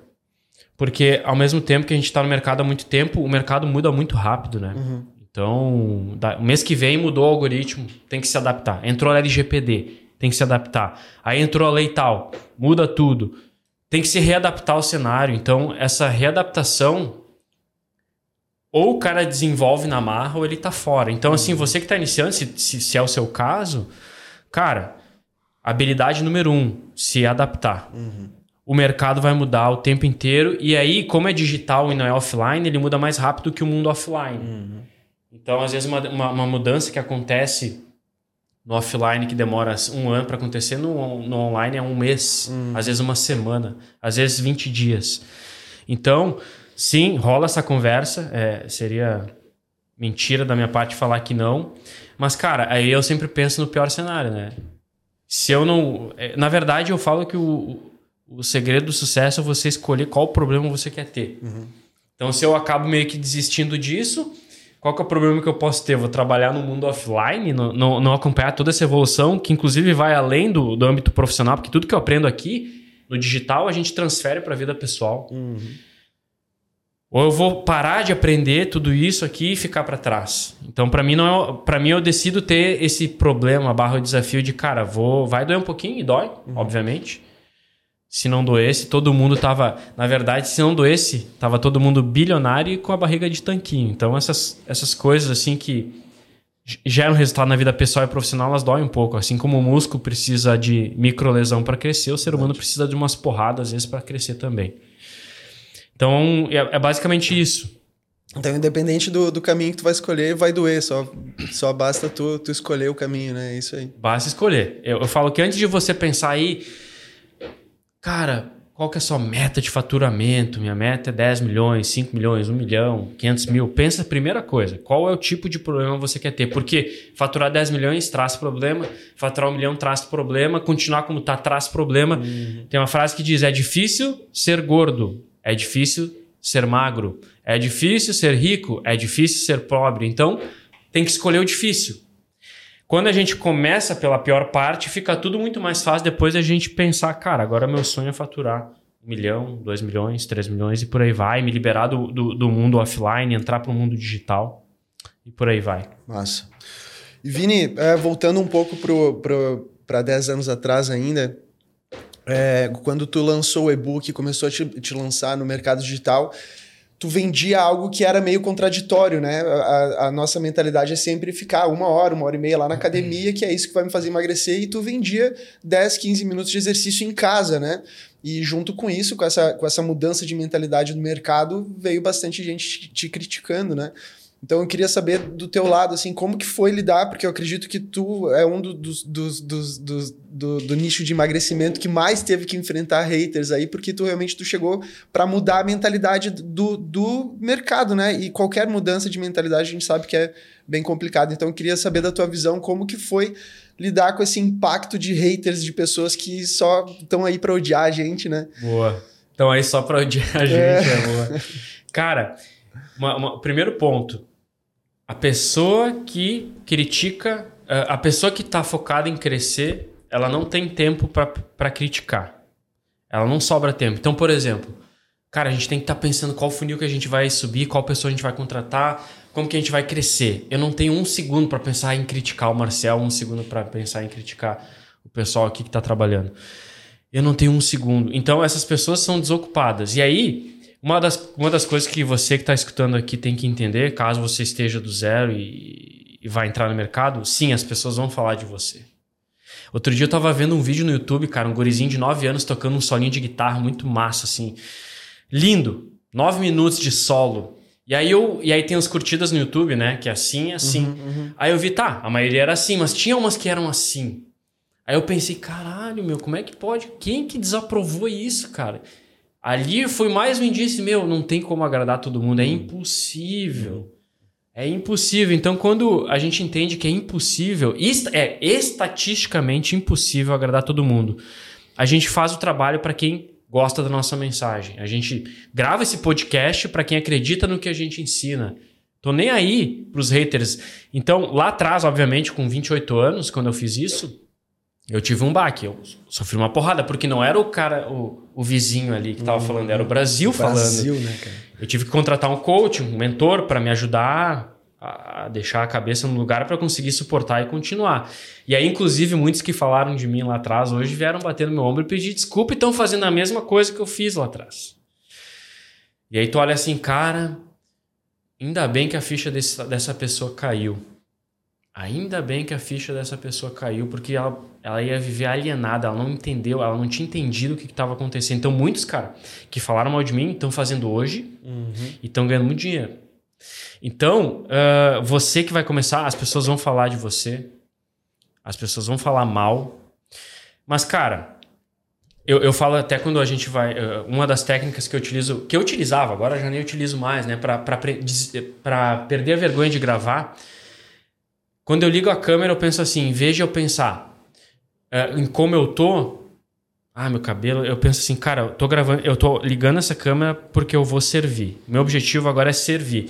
Porque ao mesmo tempo que a gente está no mercado há muito tempo, o mercado muda muito rápido, né? Uhum. Então, da, mês que vem mudou o algoritmo, tem que se adaptar. Entrou a LGPD, tem que se adaptar. Aí entrou a lei tal, muda tudo. Tem que se readaptar ao cenário. Então, essa readaptação, ou o cara desenvolve na marra ou ele tá fora. Então, assim, você que está iniciando, se, se, se, é o seu caso, cara, habilidade número um, se adaptar. Uhum. O mercado vai mudar o tempo inteiro. E aí, como é digital e não é offline, ele muda mais rápido que o mundo offline. Uhum. Então, às vezes, uma, uma, uma mudança que acontece no offline que demora um ano para acontecer, no, no online é um mês, hum. às vezes uma semana, às vezes 20 dias. Então, sim, rola essa conversa. É, seria mentira da minha parte falar que não. Mas, cara, aí eu sempre penso no pior cenário, né? Se eu não. É, na verdade, eu falo que o, o segredo do sucesso é você escolher qual problema você quer ter. Uhum. Então, se eu acabo meio que desistindo disso, qual que é o problema que eu posso ter? vou trabalhar no mundo offline, não, não, não, acompanhar toda essa evolução, que inclusive vai além do, do âmbito profissional, porque tudo que eu aprendo aqui no digital a gente transfere para a vida pessoal. Uhum. Ou eu vou parar de aprender tudo isso aqui e ficar para trás. Então, para mim não é, para mim eu decido ter esse problema, barra o desafio de, cara, vou, vai doer um pouquinho e dói, uhum. obviamente. Se não doesse, todo mundo tava, na verdade, se não doesse, tava todo mundo bilionário e com a barriga de tanquinho. Então, essas essas coisas assim que geram resultado na vida pessoal e profissional, elas doem um pouco. Assim como o músculo precisa de microlesão para crescer, o ser humano precisa de umas porradas às vezes para crescer também. Então, é, é basicamente isso. Então, independente do, do caminho que tu vai escolher, vai doer. Só, só basta tu, tu escolher o caminho, né? É isso aí. Basta escolher. Eu, eu falo que antes de você pensar aí, cara, qual que é a sua meta de faturamento? Minha meta é 10 milhões, 5 milhões, 1 milhão, 500 mil. Pensa a primeira coisa, qual é o tipo de problema você quer ter? Porque faturar 10 milhões traz problema, faturar 1 milhão traz problema, continuar como está traz problema. Uhum. Tem uma frase que diz, é difícil ser gordo, é difícil ser magro. É difícil ser rico. É difícil ser pobre. Então, tem que escolher o difícil. Quando a gente começa pela pior parte, fica tudo muito mais fácil depois a gente pensar, cara, agora meu sonho é faturar um milhão, dois milhões, três milhões e por aí vai, me liberar do, do, do mundo offline, entrar para o mundo digital e por aí vai. Massa. E Vini, é, voltando um pouco para 10 anos atrás ainda, é, quando tu lançou o e-book, começou a te, te, lançar no mercado digital, tu vendia algo que era meio contraditório, né? A, a, nossa mentalidade é sempre ficar uma hora, uma hora e meia lá na academia, que é isso que vai me fazer emagrecer, e tu vendia 10, 15 minutos de exercício em casa, né? E junto com isso, com essa, com essa mudança de mentalidade do mercado, veio bastante gente te, te criticando, né? Então eu queria saber do teu lado, assim, como que foi lidar, porque eu acredito que tu é um dos, dos, dos, dos do, do, nicho de emagrecimento que mais teve que enfrentar haters aí, porque tu realmente tu chegou para mudar a mentalidade do, do mercado, né? E qualquer mudança de mentalidade a gente sabe que é bem complicado. Então eu queria saber da tua visão como que foi lidar com esse impacto de haters, de pessoas que só estão aí para odiar a gente, né? Boa. Estão aí só para odiar a gente, é, é boa. Cara, uma, uma, primeiro ponto a pessoa que critica, eh, a pessoa que está focada em crescer, ela não tem tempo para criticar. Ela não sobra tempo. Então, por exemplo, cara, a gente tem que estar tá pensando qual funil que a gente vai subir, qual pessoa a gente vai contratar, como que a gente vai crescer. Eu não tenho um segundo para pensar em criticar o Marcel, um segundo para pensar em criticar o pessoal aqui que está trabalhando. Eu não tenho um segundo. Então, essas pessoas são desocupadas. E aí, uma das, uma das coisas que você que está escutando aqui tem que entender, caso você esteja do zero e, e vai entrar no mercado, sim, as pessoas vão falar de você. Outro dia eu tava vendo um vídeo no YouTube, cara, um gurizinho de 9 anos tocando um solinho de guitarra muito massa, assim. Lindo. 9 minutos de solo. E aí, eu, e aí tem as curtidas no YouTube, né? Que é assim, assim. Uhum, uhum. Aí eu vi, tá, a maioria era assim, mas tinha umas que eram assim. Aí eu pensei, caralho, meu, como é que pode? Quem que desaprovou isso, cara? Ali foi mais um indício, meu, não tem como agradar todo mundo, é impossível. É impossível. Então, quando a gente entende que é impossível, é estatisticamente impossível agradar todo mundo, a gente faz o trabalho para quem gosta da nossa mensagem. A gente grava esse podcast para quem acredita no que a gente ensina. Tô nem aí pros haters. Então, lá atrás, obviamente, com 28 anos, quando eu fiz isso, eu tive um baque, eu sofri uma porrada, porque não era o cara, o, o vizinho ali que tava hum, falando, era o Brasil, o falando. Brasil, né, cara? Eu tive que contratar um coach, um mentor para me ajudar a deixar a cabeça no lugar para conseguir suportar e continuar. E aí, inclusive, muitos que falaram de mim lá atrás hoje vieram bater no meu ombro e pedir desculpa e estão fazendo a mesma coisa que eu fiz lá atrás. E aí tu olha assim, cara, ainda bem que a ficha desse, dessa pessoa caiu. Ainda bem que a ficha dessa pessoa caiu, porque ela, ela ia viver alienada, ela não entendeu, ela não tinha entendido o que estava acontecendo. Então, muitos, cara, que falaram mal de mim, estão fazendo hoje uhum. e estão ganhando muito dinheiro. Então, uh, você que vai começar, as pessoas vão falar de você. as pessoas vão falar mal. Mas, cara, eu, eu falo até quando a gente vai. Uh, uma das técnicas que eu utilizo, que eu utilizava, agora já nem utilizo mais, né? Pra perder a vergonha de gravar. Quando eu ligo a câmera, eu penso assim: em vez de eu pensar uh, em como eu tô, ah, meu cabelo, eu penso assim, cara, eu tô gravando, eu tô ligando essa câmera porque eu vou servir. Meu objetivo agora é servir.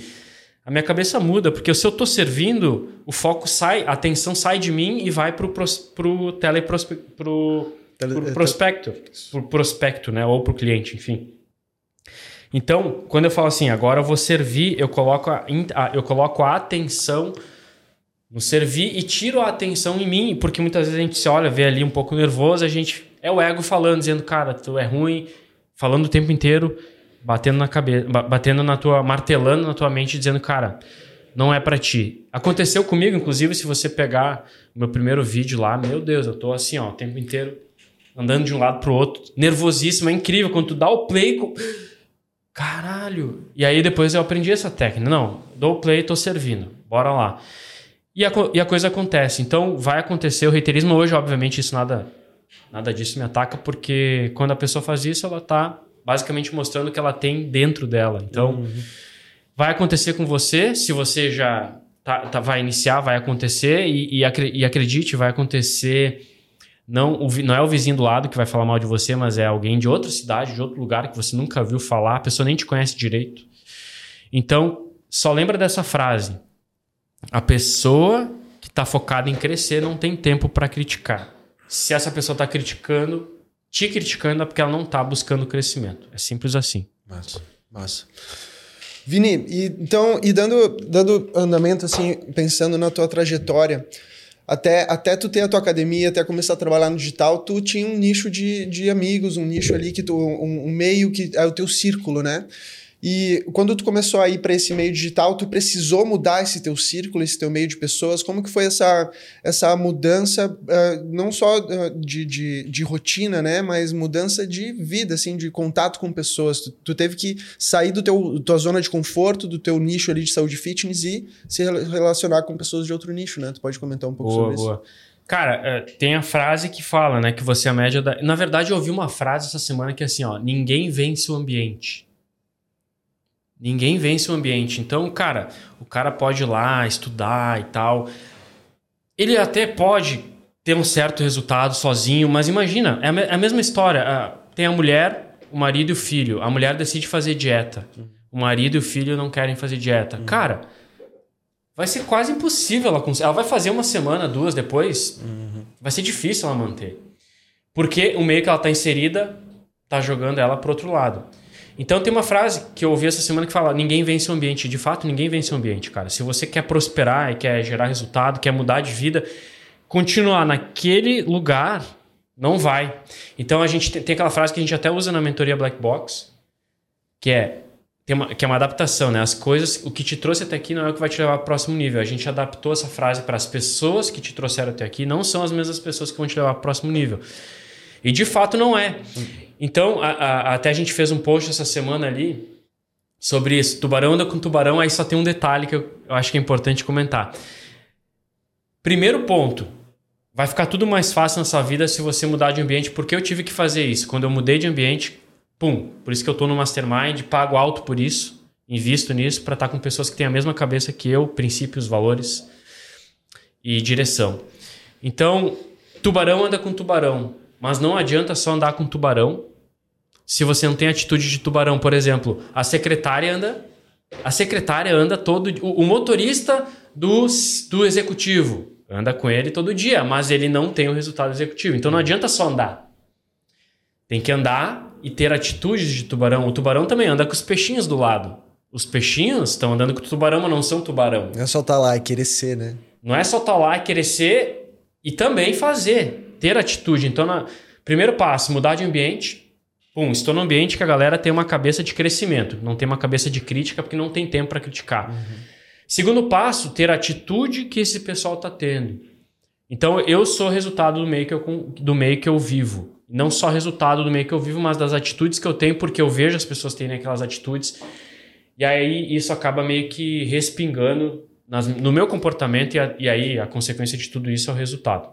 A minha cabeça muda, porque se eu tô servindo, o foco sai, a atenção sai de mim e vai pro, pro, pro teleprospecto. Pro, Tele, prospecto, pro prospecto, né? Ou pro cliente, enfim. Então, quando eu falo assim, agora eu vou servir, eu coloco a, eu coloco a atenção no servir e tiro a atenção em mim, porque muitas vezes a gente se olha, vê ali um pouco nervoso, a gente é o ego falando, dizendo, cara, tu é ruim, falando o tempo inteiro, batendo na cabeça, batendo na tua, martelando na tua mente, dizendo, cara, não é para ti. Aconteceu comigo, inclusive, se você pegar o meu primeiro vídeo lá, meu Deus, eu tô assim, ó, o tempo inteiro andando de um lado pro outro, nervosíssimo, é incrível. Quando tu dá o play, com... caralho. E aí depois eu aprendi essa técnica. Não, dou o play, tô servindo, bora lá. E a, e a coisa acontece. Então vai acontecer o reiterismo. Hoje, obviamente, isso nada, nada disso me ataca, porque quando a pessoa faz isso, ela tá basicamente mostrando o que ela tem dentro dela. Então, uhum. vai acontecer com você, se você já tá, tá, vai iniciar, vai acontecer, e, e, e acredite, vai acontecer não, o, não é o vizinho do lado que vai falar mal de você, mas é alguém de outra cidade, de outro lugar que você nunca viu falar, a pessoa nem te conhece direito. Então, só lembra dessa frase. A pessoa que está focada em crescer não tem tempo para criticar. Se essa pessoa está criticando, te criticando é porque ela não está buscando crescimento. É simples assim. Massa, massa. Vini, e, então, e dando, dando andamento, assim, pensando na tua trajetória, até, até tu ter a tua academia, até começar a trabalhar no digital, tu tinha um nicho de, de amigos, um nicho ali que tu, um, um meio que é o teu círculo, né? E quando tu começou a ir para esse meio digital, tu precisou mudar esse teu círculo, esse teu meio de pessoas. Como que foi essa, essa mudança, uh, não só uh, de, de, de, rotina, né? Mas mudança de vida, assim, de contato com pessoas. Tu, tu, teve que sair do teu tua zona de conforto, do teu nicho ali de saúde fitness e se relacionar com pessoas de outro nicho, né? Tu pode comentar um pouco boa, sobre boa. isso? Cara, é, tem a frase que fala, né? Que você é a média da. Na verdade, eu ouvi uma frase essa semana que é assim, ó: ninguém vence o ambiente. Ninguém vence o ambiente. Então, cara, o cara pode ir lá estudar e tal. Ele até pode ter um certo resultado sozinho, mas imagina, é a, é mesma história. Tem a mulher, o marido e o filho. A mulher decide fazer dieta. O marido e o filho não querem fazer dieta. Uhum. Cara, vai ser quase impossível ela conseguir. Ela vai fazer uma semana, duas depois. Uhum. Vai ser difícil ela manter. Porque o meio que ela está inserida está jogando ela para outro lado. Então tem uma frase que eu ouvi essa semana que fala: ninguém vence o ambiente. De fato, ninguém vence o ambiente, cara. Se você quer prosperar e quer gerar resultado, quer mudar de vida, continuar naquele lugar não vai. Então a gente tem, aquela frase que a gente até usa na mentoria Black Box, que é uma, que é uma adaptação, né? As coisas, o que te trouxe até aqui não é o que vai te levar para o próximo nível. A gente adaptou essa frase para as pessoas que te trouxeram até aqui, não são as mesmas pessoas que vão te levar para o próximo nível. E de fato não é. Então, a, a, até a gente fez um post essa semana ali sobre isso. Tubarão anda com tubarão, aí só tem um detalhe que eu, eu acho que é importante comentar. Primeiro ponto, vai ficar tudo mais fácil na sua vida se você mudar de ambiente, porque eu tive que fazer isso. Quando eu mudei de ambiente, pum, por isso que eu estou no Mastermind, pago alto por isso, invisto nisso para estar tá com pessoas que têm a mesma cabeça que eu, princípios, valores e direção. Então, tubarão anda com tubarão. Mas não adianta só andar com tubarão se você não tem atitude de tubarão. Por exemplo, a secretária anda. A secretária anda todo. O, o motorista do, do executivo anda com ele todo dia, mas ele não tem o resultado executivo. Então não adianta só andar. Tem que andar e ter atitudes de tubarão. O tubarão também anda com os peixinhos do lado. Os peixinhos estão andando com o tubarão, mas não são tubarão. Não é só estar tá lá e querer ser, né? Não é só estar tá lá e querer ser e também fazer ter atitude. Então, na, primeiro passo, mudar de ambiente. Pum, estou no ambiente que a galera tem uma cabeça de crescimento, não tem uma cabeça de crítica porque não tem tempo para criticar. Uhum. Segundo passo, ter a atitude que esse pessoal está tendo. Então, eu sou resultado do meio, que eu, do meio que eu vivo. Não só resultado do meio que eu vivo, mas das atitudes que eu tenho, porque eu vejo as pessoas terem aquelas atitudes. E aí, isso acaba meio que respingando nas, no meu comportamento e, a, e aí a consequência de tudo isso é o resultado.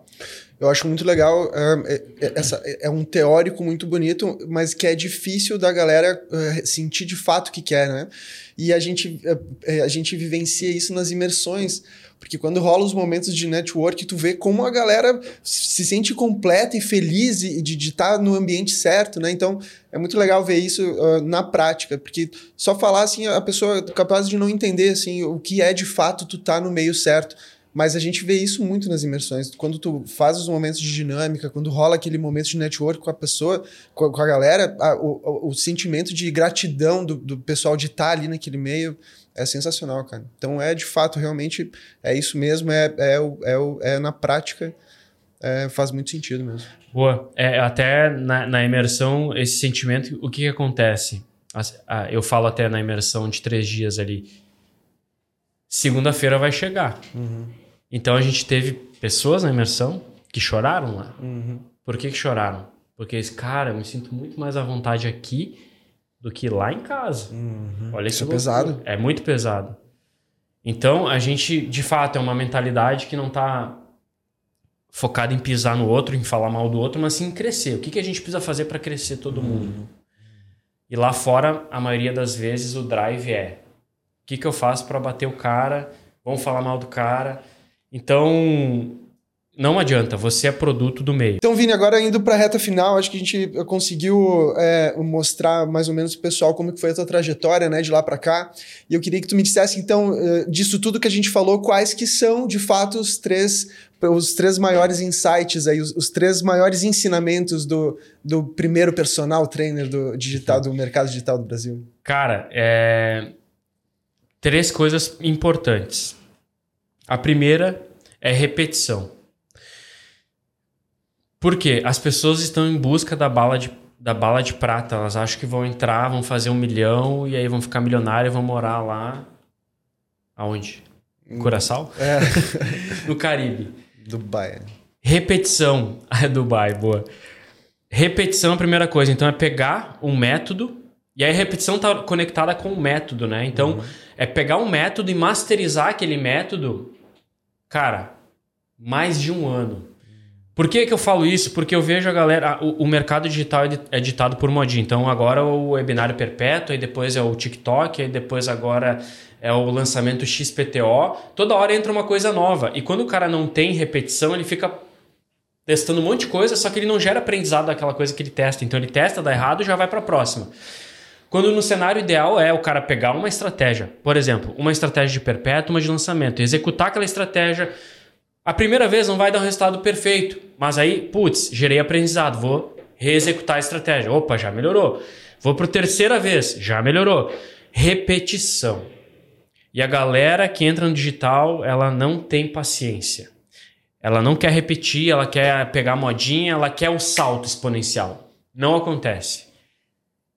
Eu acho muito legal. É, é, essa, é um teórico muito bonito, mas que é difícil da galera é, sentir de fato o que quer, né? E a gente, é, é, a gente vivencia isso nas imersões. Porque quando rola os momentos de network, tu vê como a galera se sente completa e feliz de estar tá no ambiente certo, né? Então, é muito legal ver isso uh, na prática, porque só falar assim, a pessoa é capaz de não entender assim o que é de fato tu tá no meio certo. Mas a gente vê isso muito nas imersões. Quando tu faz os momentos de dinâmica, quando rola aquele momento de network com a pessoa, com a, com a galera, a, o, o, sentimento de gratidão do, do pessoal de estar tá ali naquele meio é sensacional, cara. Então é de fato, realmente, é isso mesmo, é, é, é, é na prática, é, faz muito sentido mesmo. Boa. É, até na, na, imersão, esse sentimento, o que, que acontece? Eu falo até na imersão de três dias ali. Segunda-feira vai chegar. Uhum. Então a gente teve pessoas na imersão que choraram lá. Uhum. Por que, que choraram? Porque esse cara, eu me sinto muito mais à vontade aqui do que lá em casa. Uhum. Olha Isso é pesado. É muito pesado. Então, a gente, de fato, é uma mentalidade que não está focada em pisar no outro, em falar mal do outro, mas sim em crescer. O que, que a gente precisa fazer para crescer todo uhum. mundo? E lá fora, a maioria das vezes, o drive é: que, que eu faço para bater o cara? Vamos falar mal do cara. Então, não adianta, você é produto do meio. Então, Vini, agora indo para a reta final, acho que a gente conseguiu é, mostrar mais ou menos o pessoal como que foi a tua trajetória, né, de lá para cá. E eu queria que tu me dissesse, então, é, disso tudo que a gente falou, quais que são, de fato, os três, os três maiores insights aí, os, os três maiores ensinamentos do, do primeiro personal trainer do digital, do mercado digital do Brasil. Cara, é... três coisas importantes. A primeira é repetição. Por quê? As pessoas estão em busca da bala de, da bala de prata. Elas acham que vão entrar, vão fazer um milhão e aí vão ficar milionários e vão morar lá. Aonde? Curaçao? É. no Caribe. Dubai. Repetição. É Dubai, boa. Repetição é a primeira coisa. Então é pegar um método. E aí a repetição está conectada com o método, né? Então uhum. é pegar um método e masterizar aquele método. Cara, mais de um ano. Por que, que eu falo isso? Porque eu vejo a galera. O, o, mercado digital é ditado por modinha. Então agora o webinário perpétuo, aí depois é o TikTok, aí depois agora é o lançamento XPTO. Toda hora entra uma coisa nova. E quando o cara não tem repetição, ele fica testando um monte de coisa, só que ele não gera aprendizado daquela coisa que ele testa. Então ele testa, dá errado e já vai para a próxima. Quando no cenário ideal é o cara pegar uma estratégia, por exemplo, uma estratégia de perpétuo, uma de lançamento, executar aquela estratégia a primeira vez não vai dar um resultado perfeito, mas aí, putz, gerei aprendizado, vou reexecutar a estratégia. Opa, já melhorou. Vou para a terceira vez, já melhorou. Repetição. E a galera que entra no digital, ela não tem paciência. Ela não quer repetir, ela quer pegar modinha, ela quer o salto exponencial. Não acontece.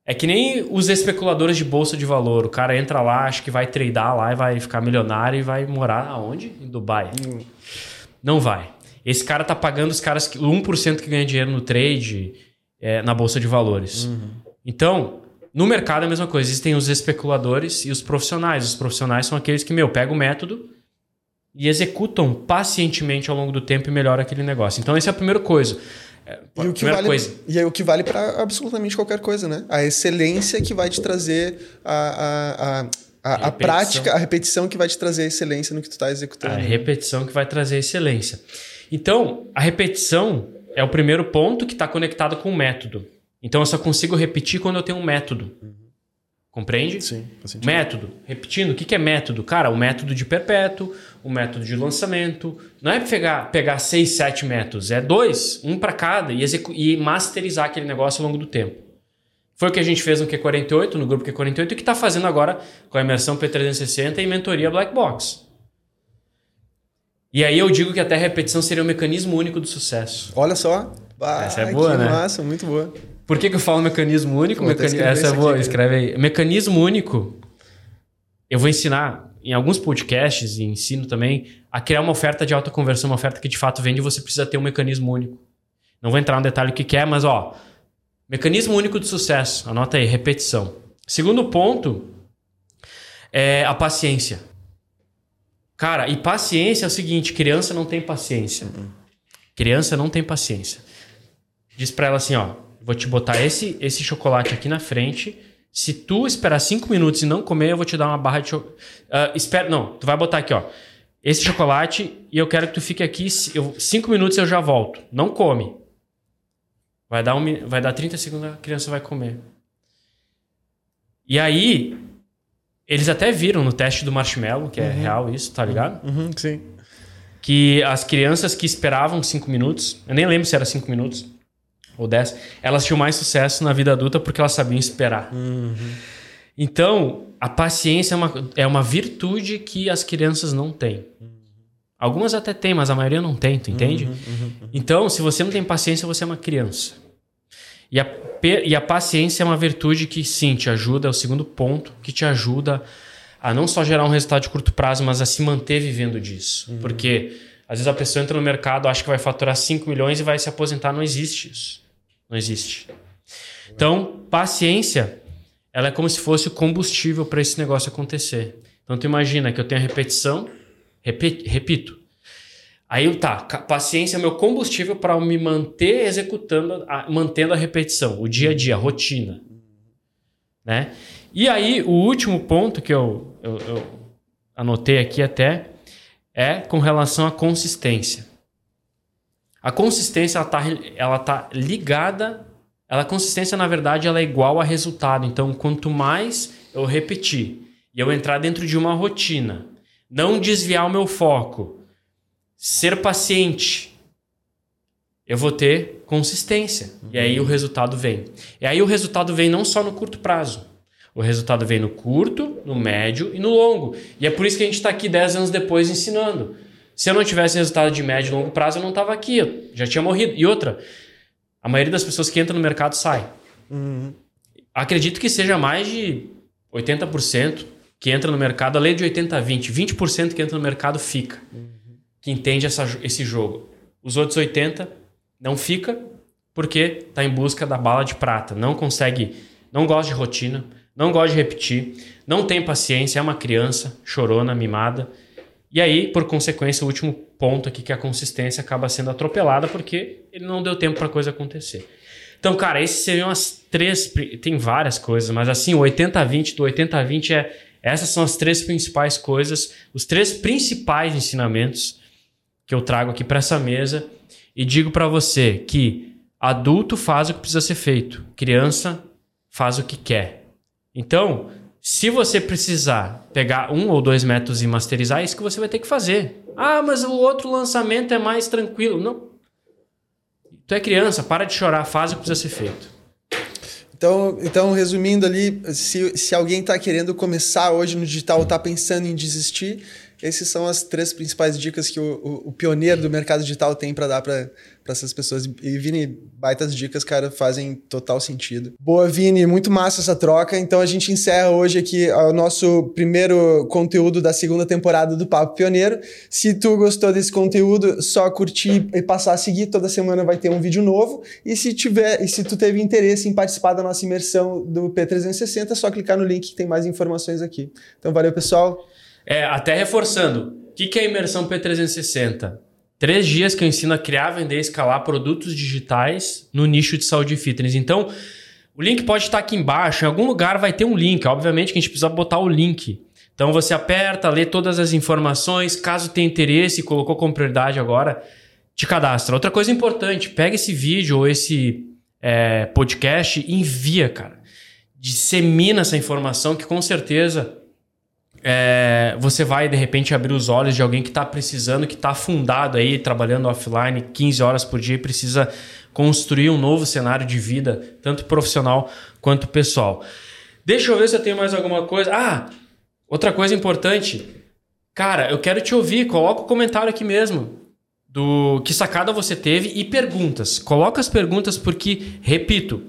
É que nem os especuladores de bolsa de valor. O cara entra lá, acha que vai tradear lá e vai ficar milionário e vai morar aonde? Em Dubai. Hum. Não vai. Esse cara tá pagando os caras, que, o 1% que ganha dinheiro no trade é, na bolsa de valores. Uhum. Então, no mercado é a mesma coisa. Existem os especuladores e os profissionais. Os profissionais são aqueles que, meu, pegam o método e executam pacientemente ao longo do tempo e melhoram aquele negócio. Então, essa é a primeira coisa. É, e o que vale, coisa. E é o que vale para absolutamente qualquer coisa, né? A excelência que vai te trazer a, a, a a, a, prática, a repetição que vai te trazer excelência no que tu está executando. A repetição que vai trazer excelência. Então, a repetição é o primeiro ponto que está conectado com o método. Então, eu só consigo repetir quando eu tenho um método. Uhum. Compreende? Sim. Método. Repetindo, o que é método? Cara, o método de perpétuo, o método de lançamento. Não é pegar, pegar seis, sete métodos. É dois, um para cada, e, e masterizar aquele negócio ao longo do tempo. Foi o que a gente fez no Q48, no grupo Q48, e que está fazendo agora com a imersão P360 e mentoria Black Box. E aí eu digo que até a repetição seria o mecanismo único do sucesso. Olha só. Bah, Essa é boa, que né? massa, muito boa. Por que, que eu falo mecanismo único? Mecani... Essa é boa, aqui, escreve aí. Mecanismo único, eu vou ensinar em alguns podcasts e ensino também a criar uma oferta de alta conversão, uma oferta que de fato vende, você precisa ter um mecanismo único. Não vou entrar no detalhe o que, que é, mas ó, Mecanismo único de sucesso. Anota aí, repetição. Segundo ponto é a paciência. Cara, e paciência é o seguinte: criança não tem paciência. Criança não tem paciência. Diz pra ela assim: ó, vou te botar esse, esse chocolate aqui na frente. Se tu esperar cinco minutos e não comer, eu vou te dar uma barra de chocolate. espera, não, tu vai botar aqui, ó. Esse chocolate e eu quero que tu fique aqui. Eu, cinco minutos eu já volto. Não come. Vai dar, um, vai dar 30 segundos, a criança vai comer. E aí, eles até viram no teste do marshmallow, que é uhum. real isso, tá ligado? Uhum, sim. Que as crianças que esperavam 5 minutos, eu nem lembro se era 5 minutos ou 10, elas tinham mais sucesso na vida adulta porque elas sabiam esperar. Uhum. Então, a paciência é uma, é uma virtude que as crianças não têm. Algumas até têm, mas a maioria não tem, tu entende? Uhum, uhum, uhum. Então, se você não tem paciência, você é uma criança. E a, e a paciência é uma virtude que, sim, te ajuda, é o segundo ponto, que te ajuda a não só gerar um resultado de curto prazo, mas a se manter vivendo disso. Uhum. Porque às vezes a pessoa entra no mercado, acha que vai faturar 5 milhões e vai se aposentar. Não existe isso. Não existe. Então, paciência, ela é como se fosse o combustível para esse negócio acontecer. Então, tu imagina que eu tenho a repetição, repito, Aí tá, paciência é meu combustível para me manter executando, a, mantendo a repetição, o dia a dia, a rotina. Né? E aí, o último ponto que eu, eu, eu anotei aqui até é com relação à consistência. A consistência ela está ela tá ligada. Ela, a consistência, na verdade, ela é igual a resultado. Então, quanto mais eu repetir e eu entrar dentro de uma rotina, não desviar o meu foco, ser paciente, eu vou ter consistência. Uhum. E aí o resultado vem. E aí o resultado vem não só no curto prazo. O resultado vem no curto, no médio e no longo. E é por isso que a gente está aqui 10 anos depois ensinando. Se eu não tivesse resultado de médio e longo prazo, eu não estava aqui. Eu já tinha morrido. E outra, a maioria das pessoas que entram no mercado sai. Uhum. Acredito que seja mais de 80% que entra no mercado, a lei de 80-20. 20%, que entra no mercado fica. Uhum que entende essa, esse jogo. Os outros 80 não fica porque está em busca da bala de prata, não consegue, não gosta de rotina, não gosta de repetir, não tem paciência, é uma criança chorona, mimada. E aí, por consequência, o último ponto aqui que a consistência acaba sendo atropelada porque ele não deu tempo para a coisa acontecer. Então, cara, esses seriam as três. Tem várias coisas, mas assim, o 80-20 do 80-20 é. Essas são as três principais coisas, os três principais ensinamentos que eu trago aqui para essa mesa e digo para você que adulto faz o que precisa ser feito, criança faz o que quer. Então, se você precisar pegar um ou dois métodos e masterizar, é isso que você vai ter que fazer. Ah, mas o outro lançamento é mais tranquilo. Não. Tu é criança, para de chorar, faz o que precisa ser feito. Então, então resumindo ali, se, se alguém está querendo começar hoje no digital, está pensando em desistir, essas são as três principais dicas que o, o, o pioneiro do mercado digital tem para dar para essas pessoas. E, Vini, baitas dicas, cara, fazem total sentido. Boa, Vini, muito massa essa troca. Então a gente encerra hoje aqui o nosso primeiro conteúdo da segunda temporada do Papo Pioneiro. Se tu gostou desse conteúdo, só curtir e passar a seguir. Toda semana vai ter um vídeo novo. E se tiver, e se tu teve interesse em participar da nossa imersão do P360, é só clicar no link que tem mais informações aqui. Então valeu, pessoal. É, até reforçando, o que, que é imersão P360? Três dias que eu ensino a criar, vender e escalar produtos digitais no nicho de saúde e fitness. Então, o link pode estar aqui embaixo, em algum lugar vai ter um link. Obviamente que a gente precisa botar o link. Então você aperta, lê todas as informações, caso tenha interesse e colocou como prioridade agora, te cadastra. Outra coisa importante, pega esse vídeo ou esse é, podcast e envia, cara. Dissemina essa informação que com certeza é, você vai de repente abrir os olhos de alguém que está precisando, que está afundado aí, trabalhando offline 15 horas por dia e precisa construir um novo cenário de vida, tanto profissional quanto pessoal. Deixa eu ver se eu tenho mais alguma coisa. Ah, outra coisa importante. Cara, eu quero te ouvir, coloca o um comentário aqui mesmo do que sacada você teve e perguntas. Coloca as perguntas porque, repito,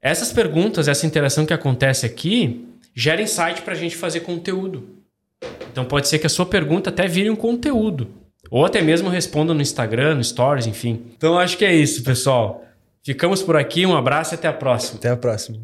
essas perguntas, essa interação que acontece aqui, gera insight para a gente fazer conteúdo. Então pode ser que a sua pergunta até vire um conteúdo. Ou até mesmo responda no Instagram, no Stories, enfim. Então acho que é isso, pessoal. Ficamos por aqui, um abraço e até a próxima. Até a próxima.